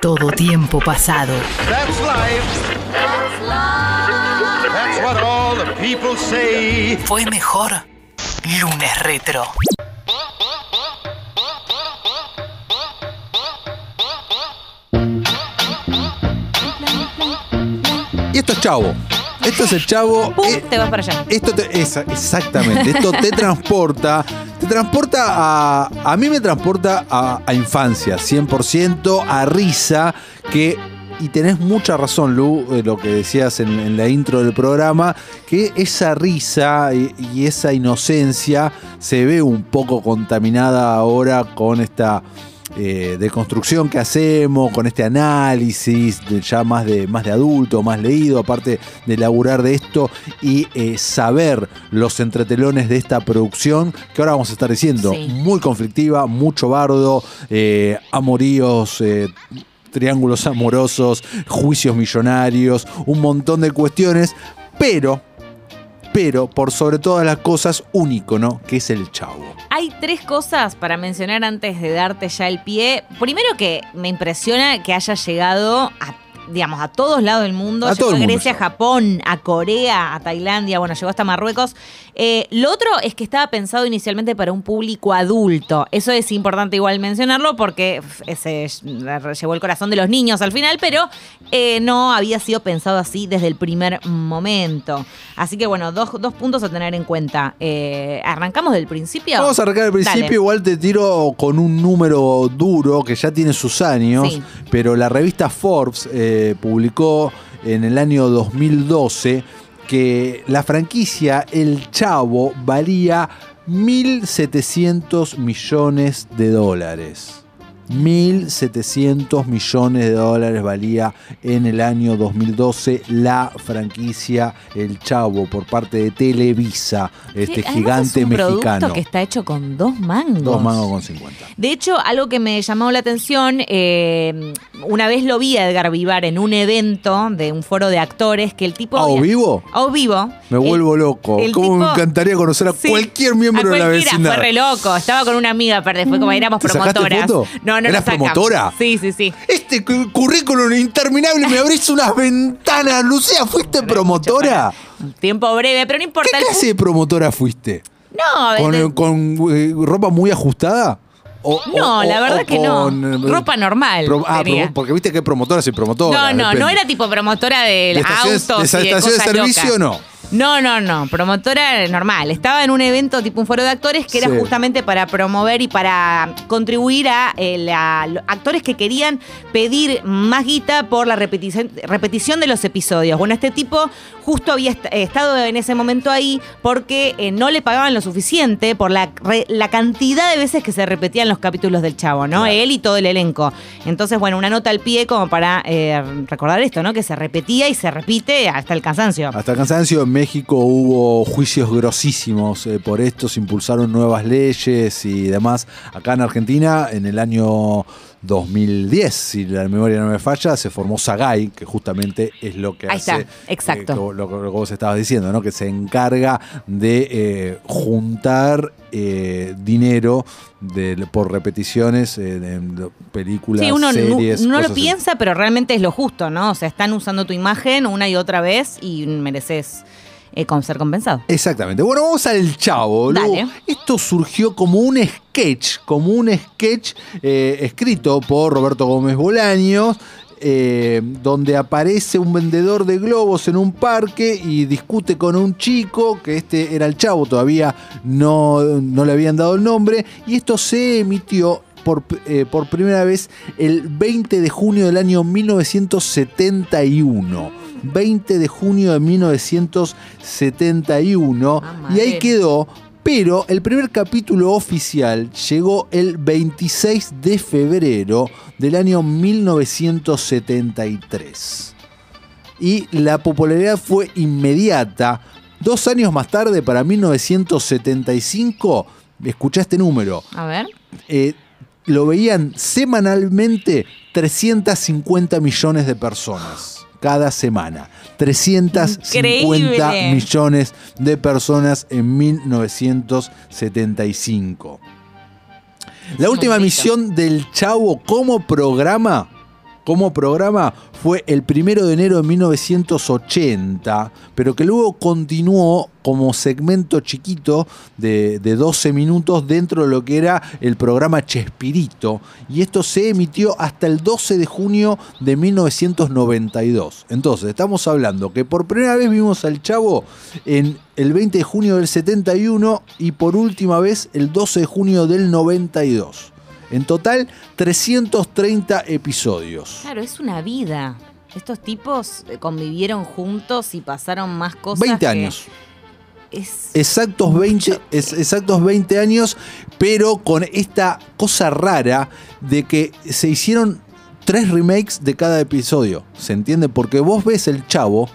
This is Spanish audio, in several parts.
todo tiempo pasado. That's life. That's what all the people say. Fue mejor lunes retro. Y esto es Chavo. Esto es el Chavo. Pum, Eh, te vas para allá. Esto te, esa- exactamente, esto te transporta, te transporta a, a mí me transporta a, a infancia, 100%, a risa, que, y tenés mucha razón, Lu, eh, lo que decías en, la intro del programa, que esa risa y esa inocencia se ve un poco contaminada ahora con esta eh, de construcción que hacemos, con este análisis de ya más de, más de adulto, más leído, aparte de laburar de esto y eh, saber los entretelones de esta producción, que ahora vamos a estar diciendo, Sí. muy conflictiva, mucho bardo, eh, amoríos. triángulos amorosos, juicios millonarios, un montón de cuestiones, pero, pero por sobre todas las cosas, un ícono, que es el chavo. Hay tres cosas para mencionar antes de darte ya el pie. Primero que me impresiona que haya llegado a digamos, a todos lados del mundo. A llegó a Grecia, a Japón, a Corea, a Tailandia, bueno, llegó hasta Marruecos. Eh, lo otro es que estaba pensado inicialmente para un público adulto. Eso es importante igual mencionarlo porque se llevó el corazón de los niños al final, pero eh, no había sido pensado así desde el primer momento. Así que bueno, dos, dos puntos a tener en cuenta. Eh, ¿Arrancamos del principio? Vamos a arrancar al principio, Dale. igual te tiro con un número duro que ya tiene sus años, Sí. pero la revista Forbes eh, publicó en el año 2012 que la franquicia El Chavo valía 1.700 millones de dólares. 1.700 millones de dólares valía en el año 2012 la franquicia El Chavo por parte de Televisa, este Sí, gigante es un mexicano. producto que está hecho con dos mangos. Dos mangos con 50. De hecho, algo que me llamó la atención, eh, una vez lo vi a Edgar Vivar en un evento de un foro de actores que el tipo... ¿A o había- vivo? A o vivo. Me El- vuelvo loco. el ¿Cómo me tipo- encantaría conocer a Sí, cualquier miembro a de la cualquiera, vecindad? Fue re loco. Estaba con una amiga, aparte, fue como éramos ¿Te sacaste promotoras. foto? No, no ¿Eras sacamos. promotora? Sí, sí, sí. Este cu- currículum interminable, me abrís unas ventanas. Lucía, ¿fuiste promotora? Un tiempo breve, pero no ¿Qué importa. el clase de promotora fuiste? No, ¿Con, de- con, eh, ropa muy ajustada? O- No, o- la verdad que no. con, eh, Ropa normal pro- ah, porque viste que hay promotoras y promotoras. No, no, depende. no era tipo promotora del ¿De estaciones- autos de de estación de servicio no? No, no, no, promotora normal. Estaba en un evento tipo un foro de actores que Sí. era justamente para promover y para contribuir a, eh, la- actores que querían pedir más guita por la repetición, repetición de los episodios. Bueno, este tipo justo había est- eh, estado en ese momento ahí porque eh, no le pagaban lo suficiente por la, re- la cantidad de veces que se repetían los capítulos del chavo, ¿no? Claro. Él y todo el elenco. Entonces, bueno, una nota al pie como para eh, recordar esto, ¿no? Que se repetía y se repite hasta el cansancio. Hasta el cansancio México hubo juicios grosísimos eh, por esto, se impulsaron nuevas leyes y demás. Acá en Argentina, en el año 2010, si la memoria no me falla, se formó Sagay, que justamente es lo que Ahí hace. está, exacto. eh, lo, lo- lo que vos estabas diciendo, ¿no? Que se encarga de eh, juntar eh, dinero de- por repeticiones de, de películas, Sí, uno no- series. no, lo cosas así. piensa, pero realmente es lo justo, ¿no? O sea, están usando tu imagen una y otra vez y mereces eh, con ser compensado. Exactamente. Bueno, vamos al chavo. Dale. Esto surgió como un sketch, como un sketch eh, escrito por Roberto Gómez Bolaños. eh, donde aparece un vendedor de globos en un parque y discute con un chico, que este era el chavo, todavía no, no le habían dado el nombre, y esto se emitió por, eh, por primera vez el 20 de junio del año 1971. 20 de junio de 1971. Ah, y ahí quedó. Pero el primer capítulo oficial llegó el 26 de febrero del año 1973. Y la popularidad fue inmediata. Dos años más tarde, para 1975, escucha este número, A ver. eh, lo veían semanalmente 350 millones de personas. Cada semana. 350 Increíble. millones de personas en 1975. La última misión del Chavo como programa, como programa fue el primero de enero de 1980, pero que luego continuó como segmento chiquito de, de 12 minutos dentro de lo que era el programa Chespirito. Y esto se emitió hasta el 12 de junio de 1992. Entonces, estamos hablando que por primera vez vimos al Chavo en el 20 de junio del 71 y por última vez el 12 de junio del 92. En total, 330 episodios. Claro, es una vida. Estos tipos eh, convivieron juntos y pasaron más cosas. 20 que años. Es, Exactos 20, es- exactos 20 años, pero con esta cosa rara de que se hicieron tres remakes de cada episodio. ¿Se entiende? Porque vos ves el chavo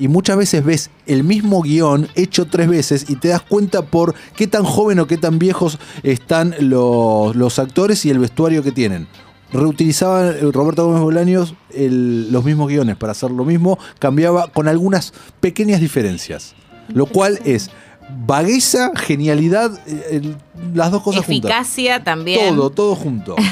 y muchas veces ves el mismo guion hecho tres veces y te das cuenta por qué tan joven o qué tan viejos están los, los actores y el vestuario que tienen. Reutilizaban eh, Roberto Gómez Bolaños el- los mismos guiones para hacer lo mismo, cambiaba con algunas pequeñas diferencias. Lo cual es vagueza, genialidad, eh, el- las dos cosas juntas. eficacia también. Todo, todo junto.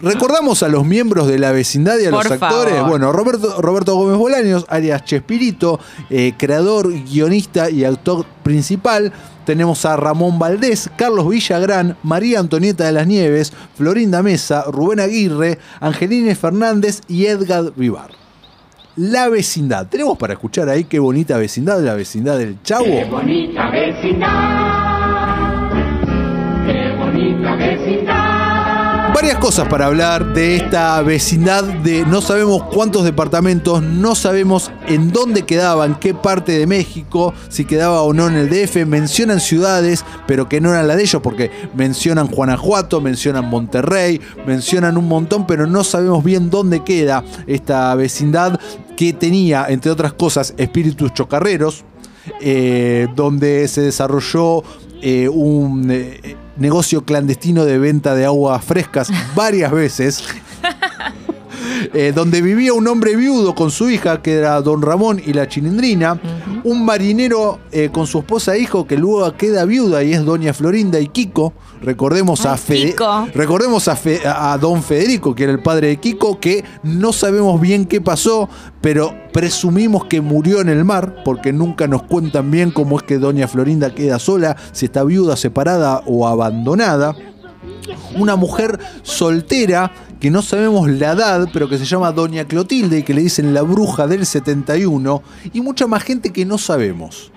Recordamos a los miembros de la vecindad y a Por los actores. favor. Bueno, Roberto, Roberto Gómez Bolaños, alias Chespirito, eh, creador, guionista y actor principal. Tenemos a Ramón Valdés, Carlos Villagrán, María Antonieta de las Nieves, Florinda Mesa, Rubén Aguirre, Angelines Fernández y Edgar Vivar. La vecindad. Tenemos para escuchar ahí qué bonita vecindad, la vecindad del Chavo. bonita vecindad, qué bonita vecindad. Varias cosas para hablar de esta vecindad de no sabemos cuántos departamentos, no sabemos en dónde quedaba, en qué parte de México, si quedaba o no en el DF, mencionan ciudades, pero que no eran la de ellos, porque mencionan Guanajuato, mencionan Monterrey, mencionan un montón, pero no sabemos bien dónde queda esta vecindad que tenía, entre otras cosas, espíritus chocarreros, eh, donde se desarrolló eh, un eh, negocio clandestino de venta de aguas frescas varias veces. eh, donde vivía un hombre viudo con su hija, que era don Ramón y la chilindrina, un marinero eh, con su esposa e hijo, que luego queda viuda y es doña Florinda y Kiko. Recordemos a Fede- Kiko. Recordemos a, Fe- a don Federico, que era el padre de Kiko, que no sabemos bien qué pasó, pero presumimos que murió en el mar, porque nunca nos cuentan bien cómo es que doña Florinda queda sola, si está viuda, separada o abandonada. Una mujer soltera que no sabemos la edad, pero que se llama Doña Clotilde y que le dicen la bruja del 71, y mucha más gente que no sabemos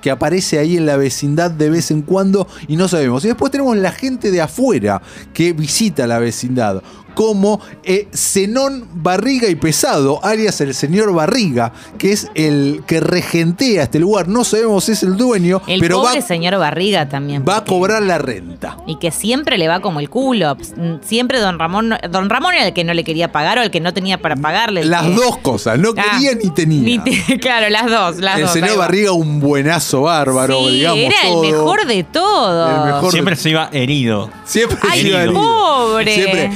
que aparece ahí en la vecindad de vez en cuando y no sabemos. Y después tenemos la gente de afuera que visita la vecindad, como eh, Zenón Barriga y Pesado, alias el señor Barriga, que es el que regentea este lugar. No sabemos si es el dueño, El pero va, pobre señor Barriga también. va a cobrar la renta. Y que siempre le va como el culo. Siempre don Ramón, don Ramón era el que no le quería pagar o el que no tenía para pagarle. Las que- dos cosas, no Ah, quería ni tenía. ni te- claro, las dos, las el dos. señor va. Barriga, un buenazo bárbaro, Sí, digamos. era todo. el mejor de todos. El mejor Siempre se iba herido. Siempre Ay, se iba herido. pobre. Siempre.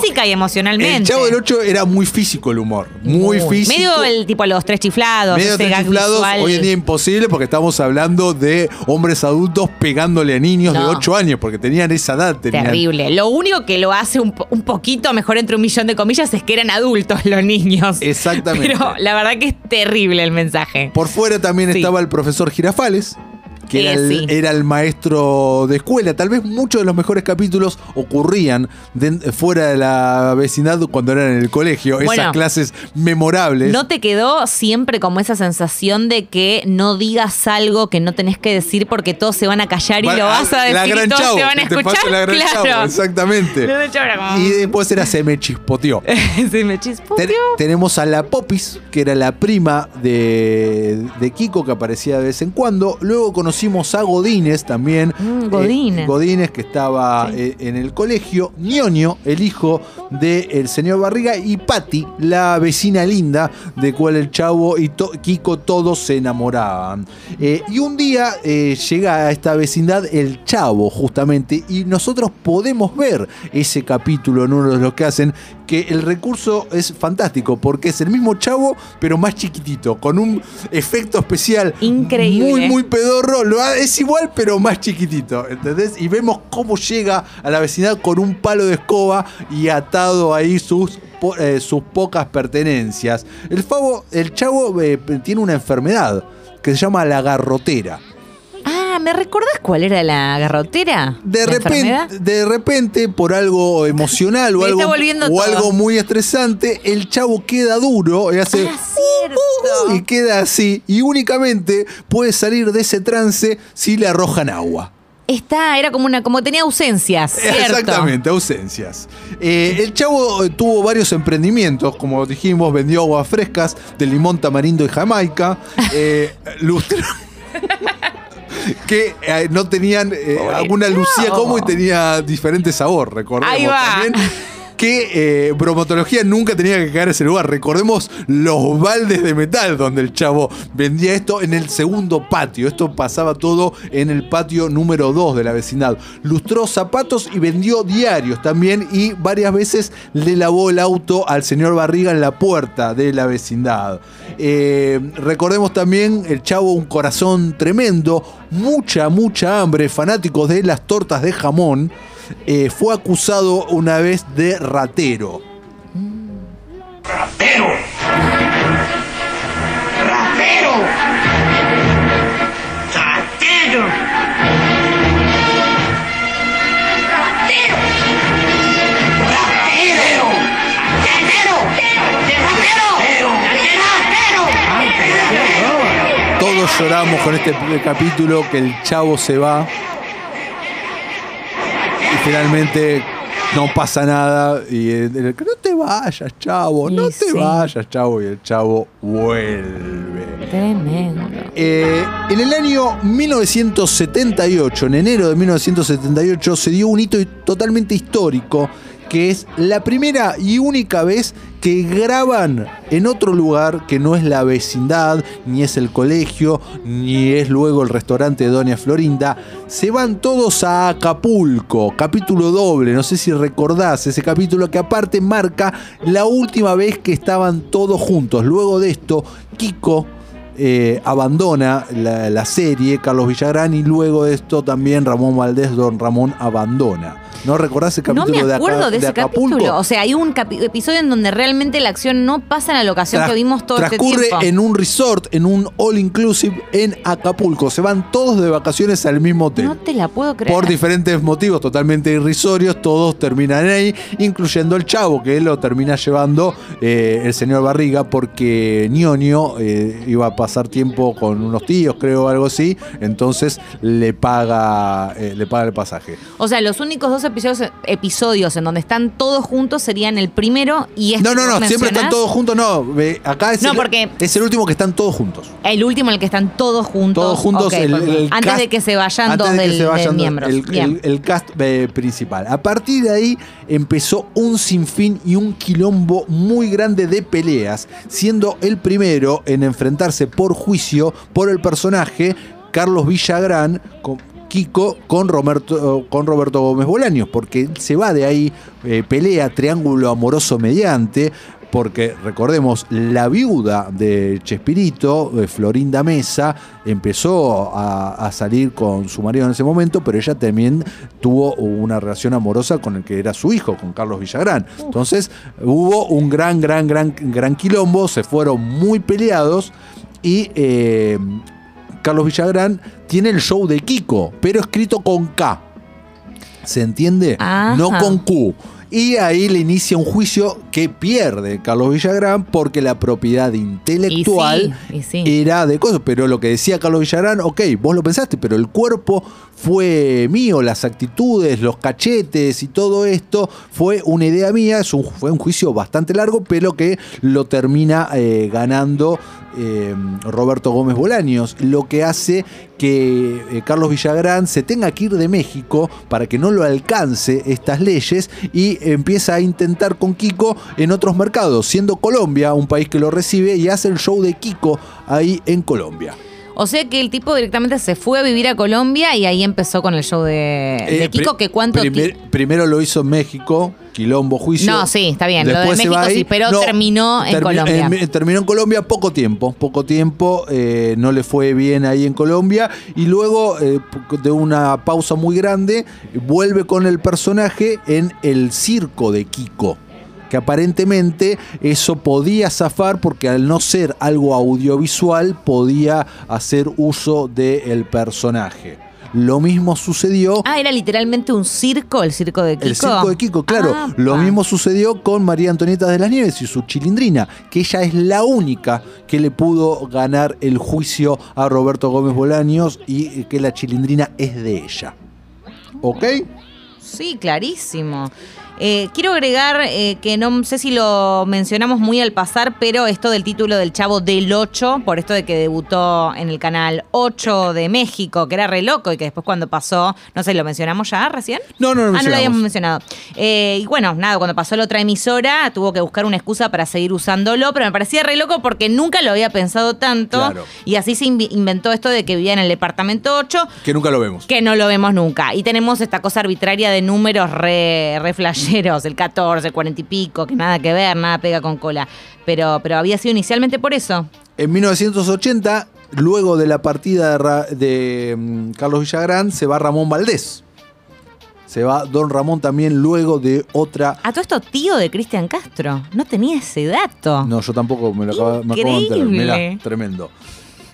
Física y emocionalmente. El Chavo del 8 era muy físico el humor. Muy, físico. Medio el tipo los tres chiflados. Medio gag chiflados, visual. hoy en día imposible porque estamos hablando de hombres adultos pegándole a niños de No. 8 años porque tenían esa edad. Tenían, Terrible. Lo único que lo hace un, po- un poquito mejor entre un millón de comillas es que eran adultos los niños. Exactamente. Pero la verdad que es terrible el mensaje. Por fuera también Sí. estaba el profesor Girafales, que Eh, era, el, sí. era el maestro de escuela. Tal vez muchos de los mejores capítulos ocurrían fuera de la vecindad cuando eran en el colegio. Bueno. Esas clases memorables. ¿No te quedó siempre como esa sensación de que no digas algo que no tenés que decir porque todos se van a callar y Va- lo vas a decir la gran y todos chavo, te van a que te escuchar? la gran claro. chavo, exactamente. Y después era se me chispoteó. Se me chispoteó. Ten- tenemos a la Popis, que era la prima de, de Kiko, que aparecía de vez en cuando. Luego conocimos a Godínez también. Mm, Godínez. Eh, Godínez, que estaba eh, en el colegio. Ñoño, el hijo del señor Barriga. Y Patti, la vecina linda, de cual el chavo y to- Kiko todos se enamoraban. Eh, y un día llega a esta vecindad el chavo, justamente. Y nosotros podemos ver ese capítulo en uno de los que hacen que el recurso es fantástico porque es el mismo chavo pero más chiquitito con un efecto especial Increíble. muy muy pedorro lo es igual pero más chiquitito ¿entendés? y vemos cómo llega a la vecindad con un palo de escoba y atado ahí sus po- eh, sus pocas pertenencias. El, favo, el chavo eh, tiene una enfermedad que se llama la garrotera. Ah, ¿me recordás cuál era la garrotera? De ¿La enfermedad? repente, de repente, por algo emocional o, algo, o algo muy estresante, el chavo queda duro y hace Ah, cierto. y queda así. Y únicamente puede salir de ese trance si le arrojan agua. Está, era como una, como tenía ausencias, ¿cierto? Exactamente, ausencias. Eh, el chavo eh, tuvo varios emprendimientos, como dijimos, vendió aguas frescas de limón, tamarindo y jamaica. Eh, lustró- que eh, no tenían eh, alguna lucía como y tenía diferente sabor, recordemos Ahí va. también. Que eh, bromatología nunca tenía que caer en ese lugar. Recordemos los baldes de metal donde el chavo vendía esto en el segundo patio. Esto pasaba todo en el patio número 2 de la vecindad. Lustró zapatos y vendió diarios también. Y varias veces le lavó el auto al señor Barriga en la puerta de la vecindad. Eh, recordemos también el chavo, un corazón tremendo, mucha, mucha hambre, fanáticos de las tortas de jamón. Eh, fue acusado una vez de ratero. ¡Rapero! ¡Rapero! ¡Ratero! ¡Ratero! ¡Rapero! ¡Ratero! ¡Ratero! Todos lloramos con este capítulo que el chavo se va. Finalmente no pasa nada. Y el- el- no te vayas, chavo. No te sí. vayas, chavo. Y el chavo vuelve. Tremendo. Eh, en el año 1978, en enero de 1978, se dio un hito totalmente histórico, que es la primera y única vez que graban en otro lugar que no es la vecindad, ni es el colegio, ni es luego el restaurante de Doña Florinda. Se van todos a Acapulco, capítulo doble, no sé si recordás ese capítulo que aparte marca la última vez que estaban todos juntos. Luego de esto, Kiko eh, abandona la, la serie, Carlos Villagrán, y luego de esto también Ramón Valdés, Don Ramón abandona. ¿No recordás el No capítulo me acuerdo Aca- de, ese Acapulco? capítulo. O sea, hay un capi- episodio en donde realmente la acción no pasa en la locación Tras- que vimos todo este transcurre tiempo. en un resort, en un all inclusive en Acapulco. Se van todos de vacaciones al mismo hotel. No te la puedo creer. Por diferentes motivos totalmente irrisorios, todos terminan ahí, incluyendo el chavo, que lo termina llevando eh, el señor Barriga, porque Ñoño eh, iba a pasar tiempo con unos tíos, creo, o algo así, entonces le paga, eh, le paga el pasaje. O sea, los únicos dos episodios, episodios en donde están todos juntos serían el primero y este No, no, no, siempre están todos juntos, no, acá es, No, el, porque- es el último que están todos juntos. El último en el que están todos juntos. Todos juntos, Ok, el- antes cast- de que se vayan antes dos de que del, se vayan del dos- miembros. El, Bien. el- el cast eh, principal. A partir de ahí empezó un sinfín y un quilombo muy grande de peleas, siendo el primero en enfrentarse por juicio por el personaje Carlos Villagrán con Kiko con Roberto, con Roberto Gómez Bolaños, porque se va de ahí, eh, pelea triángulo amoroso mediante, porque recordemos, la viuda de Chespirito, Florinda Mesa, empezó a, a salir con su marido en ese momento, pero ella también tuvo una relación amorosa con el que era su hijo, con Carlos Villagrán. Entonces hubo un gran, gran, gran, gran quilombo, se fueron muy peleados y eh, Carlos Villagrán tiene el show de Kiko, pero escrito con K. ¿Se entiende? Ajá. No con Q. Y ahí le inicia un juicio que pierde Carlos Villagrán porque la propiedad intelectual Y sí, y sí. era de cosas. Pero lo que decía Carlos Villagrán, ok, vos lo pensaste, pero el cuerpo fue mío, las actitudes, los cachetes y todo esto fue una idea mía. Es un- fue un juicio bastante largo, pero que lo termina eh, ganando eh, Roberto Gómez Bolaños, lo que hace que eh, Carlos Villagrán se tenga que ir de México para que no lo alcance estas leyes y empieza a intentar con Kiko en otros mercados, siendo Colombia un país que lo recibe y hace el show de Kiko ahí en Colombia. O sea que el tipo directamente se fue a vivir a Colombia y ahí empezó con el show de, de Eh, Kiko, que cuánto primer- primero lo hizo en México, quilombo, juicio. No, sí, está bien, lo de Después se va México sí, pero terminó en Colombia. terminó en Colombia poco tiempo, poco tiempo, eh, no le fue bien ahí en Colombia y luego eh, de una pausa muy grande vuelve con el personaje en el circo de Kiko. Que aparentemente eso podía zafar porque al no ser algo audiovisual podía hacer uso del personaje. Lo mismo sucedió Ah, era literalmente un circo, el circo de Kiko. el circo de Kiko, claro. Ah, lo pa. mismo sucedió con María Antonieta de las Nieves y su chilindrina, que ella es la única que le pudo ganar el juicio a Roberto Gómez Bolaños y que la chilindrina es de ella. ¿Ok? Sí, clarísimo. Eh, quiero agregar eh, que no sé si lo mencionamos muy al pasar, pero esto del título del Chavo del 8, por esto de que debutó en el canal 8 de México, que era re loco y que después cuando pasó, no sé, ¿lo mencionamos ya recién? No, no lo Ah, no lo habíamos mencionado. Eh, y bueno, nada, cuando pasó la otra emisora, tuvo que buscar una excusa para seguir usándolo, pero me parecía re loco porque nunca lo había pensado tanto. Claro. Y así se inventó esto de que vivía en el departamento 8 Que nunca lo vemos. que no lo vemos nunca. Y tenemos esta cosa arbitraria de números re, re flasheros, el 14, el 40 y pico, que nada que ver, nada pega con cola. Pero, pero había sido inicialmente por eso. En 1980, luego de la partida de, Ra- de, mm, Carlos Villagrán, se va Ramón Valdés. Se va Don Ramón también luego de otra. A todo esto, tío de Cristian Castro. No tenía ese dato. No, yo tampoco me lo acabo, me acabo de enterar. Mirá, tremendo.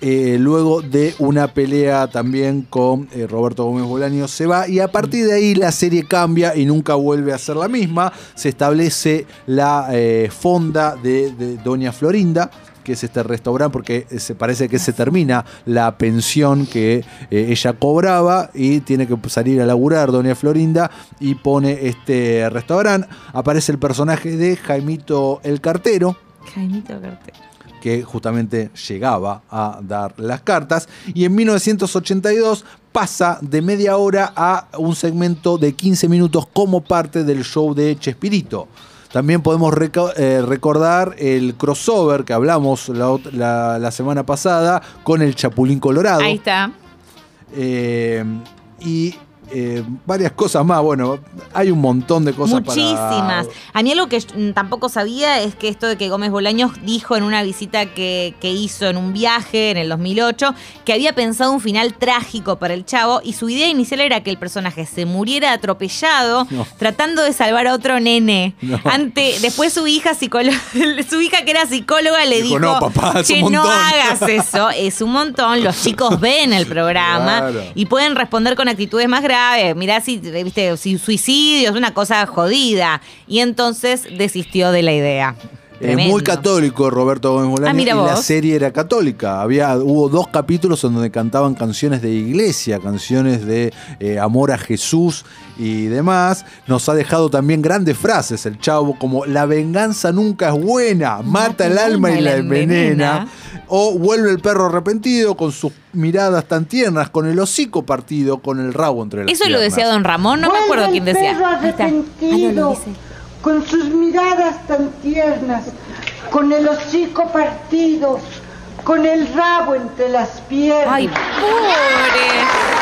Eh, luego de una pelea también con eh, Roberto Gómez Bolaño se va y a partir de ahí la serie cambia y nunca vuelve a ser la misma. Se establece la eh, fonda de, Doña Florinda que es este restaurante porque se parece que se termina la pensión que ella cobraba y tiene que salir a laburar Doña Florinda y pone este restaurante. Aparece el personaje de Jaimito el Cartero, Jaimito Cartero. Que justamente llegaba a dar las cartas. Y en 1982 pasa de media hora a un segmento de 15 minutos como parte del show de Chespirito. También podemos reco- eh, recordar el crossover que hablamos la, ot- la- la semana pasada con el Chapulín Colorado. Ahí está. Eh, y eh, varias cosas más. Bueno, hay un montón de cosas para- Muchísimas. A mí algo que mm, tampoco sabía es que esto de que Gómez Bolaños dijo en una visita que, que hizo en un viaje en el 2008 que había pensado un final trágico para el chavo y su idea inicial era que el personaje se muriera atropellado No. tratando de salvar a otro nene. No. Ante, después su hija su hija que era psicóloga le Dijo, dijo, "No, papá, es un "Che, no montón". hagas eso, es un montón. Los chicos ven el programa Claro. y pueden responder con actitudes más graves. Mirá si, viste, si suicidio es una cosa jodida. Y entonces desistió de la idea. Eh, Tremendo. muy católico Roberto Gómez Bolaño Ah, y la serie era católica. Había, hubo dos capítulos en donde cantaban canciones de iglesia, canciones de eh, amor a Jesús y demás. Nos ha dejado también grandes frases el chavo como la venganza nunca es buena, mata el alma y la envenena. O vuelve el perro arrepentido con sus miradas tan tiernas, con el hocico partido, con el rabo entre las Eso lo decía piernas. don Ramón, no me acuerdo quién el decía. perro. Ah, no, lo arrepentido, con sus miradas tan tiernas, con el hocico partido, con el rabo entre las piernas. Ay, pobre.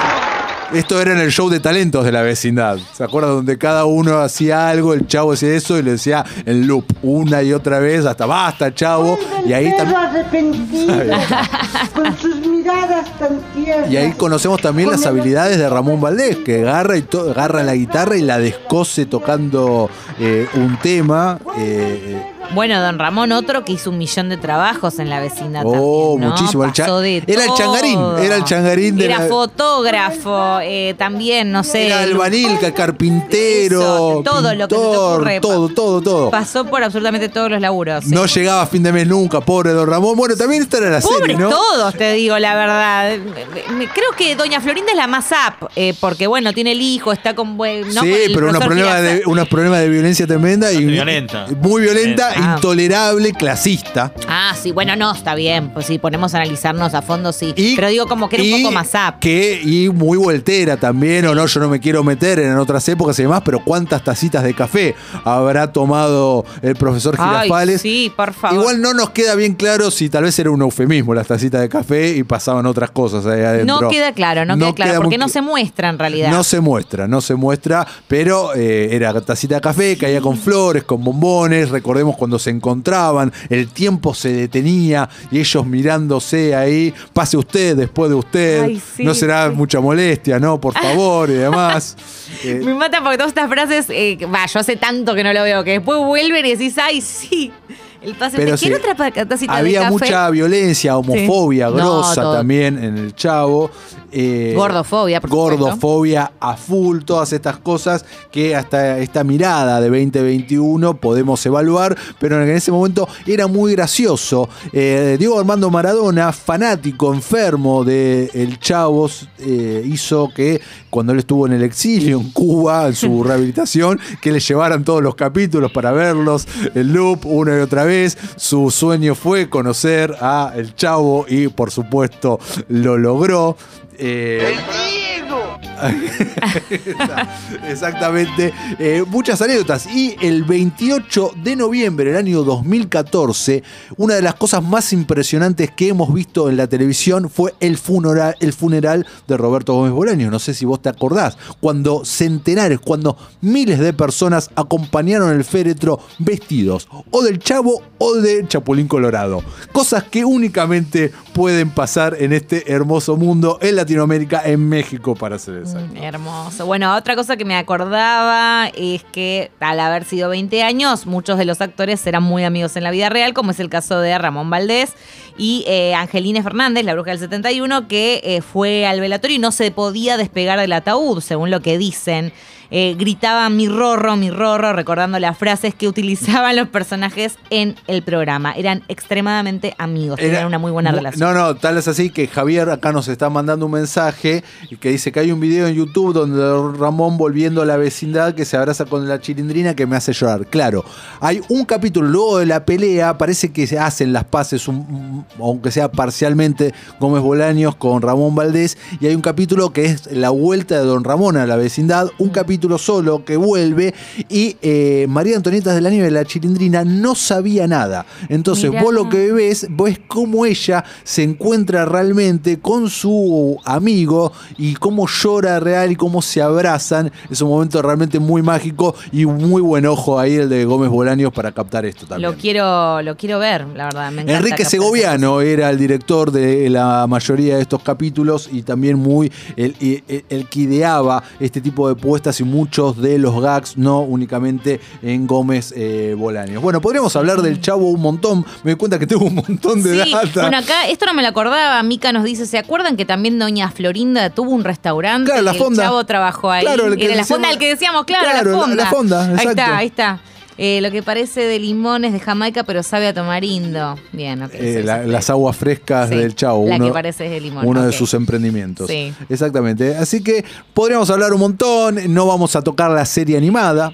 Esto era en el show de talentos de la vecindad. ¿Se acuerdan? Donde cada uno hacía algo, el chavo hacía eso y le decía en loop una y otra vez, hasta basta, chavo. Y ahí, perro tam- arrepentido, con sus miradas tan tiernas. y ahí conocemos también las habilidades de Ramón Valdés, que agarra, y agarra la guitarra y la descose tocando eh, un tema. eh, Bueno, don Ramón, otro que hizo un millón de trabajos en la vecindad. Oh, también, ¿no? muchísimo. El Pasó de era el changarín, era el changarín de Era la- fotógrafo, eh, también, no sé. era albanil, ca- carpintero, Eso, todo lo que se te ocurre. todo, todo, todo. Pasó por absolutamente todos los laburos. sí. No llegaba a fin de mes nunca, pobre don Ramón. Bueno, también esta era la Pobres serie, ¿no? todos, te digo la verdad. Creo que Doña Florinda es la más up, eh, porque bueno, tiene el hijo, está con buen. ¿no? sí, Con el pero unos problemas, de, unos problemas de violencia tremenda y Violenta. muy violenta. Intolerable, clasista. Ah, sí, bueno, no, está bien. Pues si ponemos a analizarnos a fondo, sí. Y- pero digo como que era un poco más up. Que, y muy voltera también, o no, yo no me quiero meter en otras épocas y demás, pero cuántas tacitas de café habrá tomado el profesor Ay, Girafales. sí, por favor. Igual no nos queda bien claro si tal vez era un eufemismo las tacitas de café y pasaban otras cosas ahí adentro. No queda claro, no, queda claro, queda porque muy no se muestra en realidad. No se muestra, no se muestra, pero eh, era tacita de café, caía con flores, con bombones. Recordemos cuando se encontraban, el tiempo se detenía y ellos mirándose ahí, pase usted después de usted, Ay, sí, no será sí. mucha molestia, ¿no? Por favor y demás. Eh, Me mata porque todas estas frases, eh, va, yo hace tanto que no lo veo, que después vuelven y decís, ay, sí. El pase, Pero ¿te quiero sí, otra de había café? mucha violencia, homofobia Sí. Grosa también en el chavo. Eh, Gordofobia, por supuesto. Gordofobia a full, todas estas cosas que hasta esta mirada de 2021 podemos evaluar, pero en ese momento era muy gracioso. Eh, Diego Armando Maradona, fanático, enfermo de El Chavos, eh, hizo que cuando él estuvo en el exilio en Cuba, en su rehabilitación, que le llevaran todos los capítulos para verlos, el loop una y otra vez. Su sueño fue conocer a El Chavo y por supuesto lo logró. Eh, Exactamente. Eh, muchas anécdotas. Y el 28 de noviembre del año 2014, una de las cosas más impresionantes que hemos visto en la televisión fue el funeral, el funeral de Roberto Gómez Bolaño. No sé si vos te acordás. Cuando centenares, cuando miles de personas acompañaron el féretro vestidos o del Chavo o de Chapulín Colorado. Cosas que únicamente pueden pasar en este hermoso mundo, en Latinoamérica, en México, para ser exacto. Mm, Hermoso. Bueno, otra cosa que me acordaba es que al haber sido 20 años, muchos de los actores eran muy amigos en la vida real, como es el caso de Ramón Valdés y eh, Angelina Fernández, la bruja del 71, que eh, fue al velatorio y no se podía despegar del ataúd, según lo que dicen. Eh, gritaban mi rorro, mi rorro, recordando las frases que utilizaban los personajes en el programa. Eran extremadamente amigos, tenían una muy buena relación. No, no, tal es así que Javier acá nos está mandando un mensaje que dice que hay un video en YouTube donde Ramón volviendo a la vecindad que se abraza con la chilindrina que me hace llorar. Claro, hay un capítulo luego de la pelea, parece que se hacen las paces, un- un- aunque sea parcialmente, Gómez Bolaños con Ramón Valdés, y hay un capítulo que es la vuelta de Don Ramón a la vecindad, un capítulo solo que vuelve y eh, María Antonieta de la Nieve, la chilindrina, no sabía nada. Entonces Mirá. vos lo que ves, ves cómo ella se encuentra realmente con su amigo y cómo llora real y cómo se abrazan. Es un momento realmente muy mágico y muy buen ojo ahí el de Gómez Bolaños para captar esto también. Lo quiero, lo quiero ver, la verdad. Me Enrique Segoviano era el director de la mayoría de estos capítulos y también muy el, el- el que ideaba este tipo de puestas y muchos de los gags, no únicamente en Gómez eh, Bolaños. Bueno, podríamos hablar del chavo un montón. Me doy cuenta que tengo un montón de Sí, data. bueno, acá esto no me lo acordaba. Mica nos dice: ¿se acuerdan que también Doña Florinda tuvo un restaurante? Claro, la y fonda. El chavo trabajó ahí. Claro, el que Era la decíamos- fonda, el que decíamos, claro, Claro, la- la fonda. la fonda, Ahí está, ahí está. Eh, lo que parece de limones de Jamaica, pero sabe a tamarindo. Bien, ok. Eh, sí, la- sí. las aguas frescas Sí, del Chavo. la uno, que parece de limón, Uno de sus emprendimientos. Sí. Exactamente. Así que podríamos hablar un montón. No vamos a tocar la serie animada.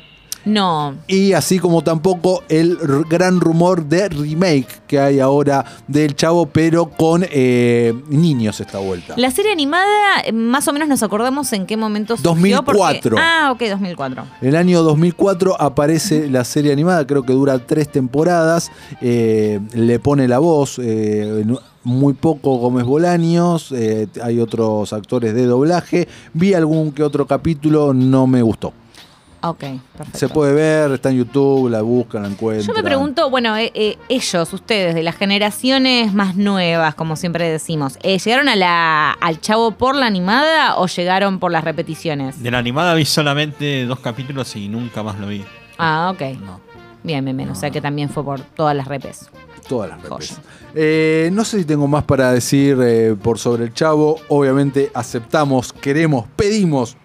No. Y así como tampoco el gran rumor de remake que hay ahora del Chavo, pero con eh, niños esta vuelta. La serie animada, eh, más o menos nos acordamos en qué momento surgió. porque- 2004. ah, ok, 2004. El año 2004 aparece la serie animada, creo que dura tres temporadas, eh, le pone la voz, eh, muy poco Gómez Bolaños, hay otros actores de doblaje, vi algún que otro capítulo, no me gustó. Ok, perfecto. Se puede ver, está en YouTube, la buscan, la encuentran. Yo me pregunto, bueno, eh, eh, ellos, ustedes, de las generaciones más nuevas, como siempre decimos, eh, ¿llegaron a la, al Chavo por la animada o llegaron por las repeticiones? De la animada vi solamente dos capítulos y nunca más lo vi. Ah, ok. No. Bien, bien, bien. O sea que también fue por todas las repes. Todas las repes. Eh, no sé si tengo más para decir eh, por sobre el chavo. Obviamente aceptamos, queremos, pedimos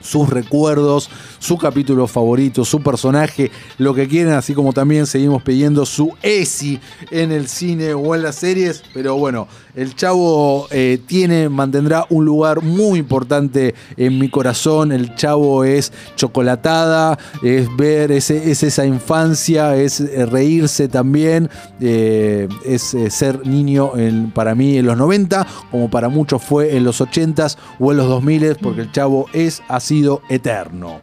sus recuerdos, su capítulo favorito, su personaje, lo que quieran, así como también seguimos pidiendo su ESI en el cine o en las series. Pero bueno, el Chavo eh, tiene, mantendrá un lugar muy importante en mi corazón. El Chavo es chocolatada, es ver, es esa infancia, es eh, reírse también, eh, es ser niño para mí en los 90, como para muchos fue en los 80s o en los 2000, porque el Chavo es, ha sido eterno.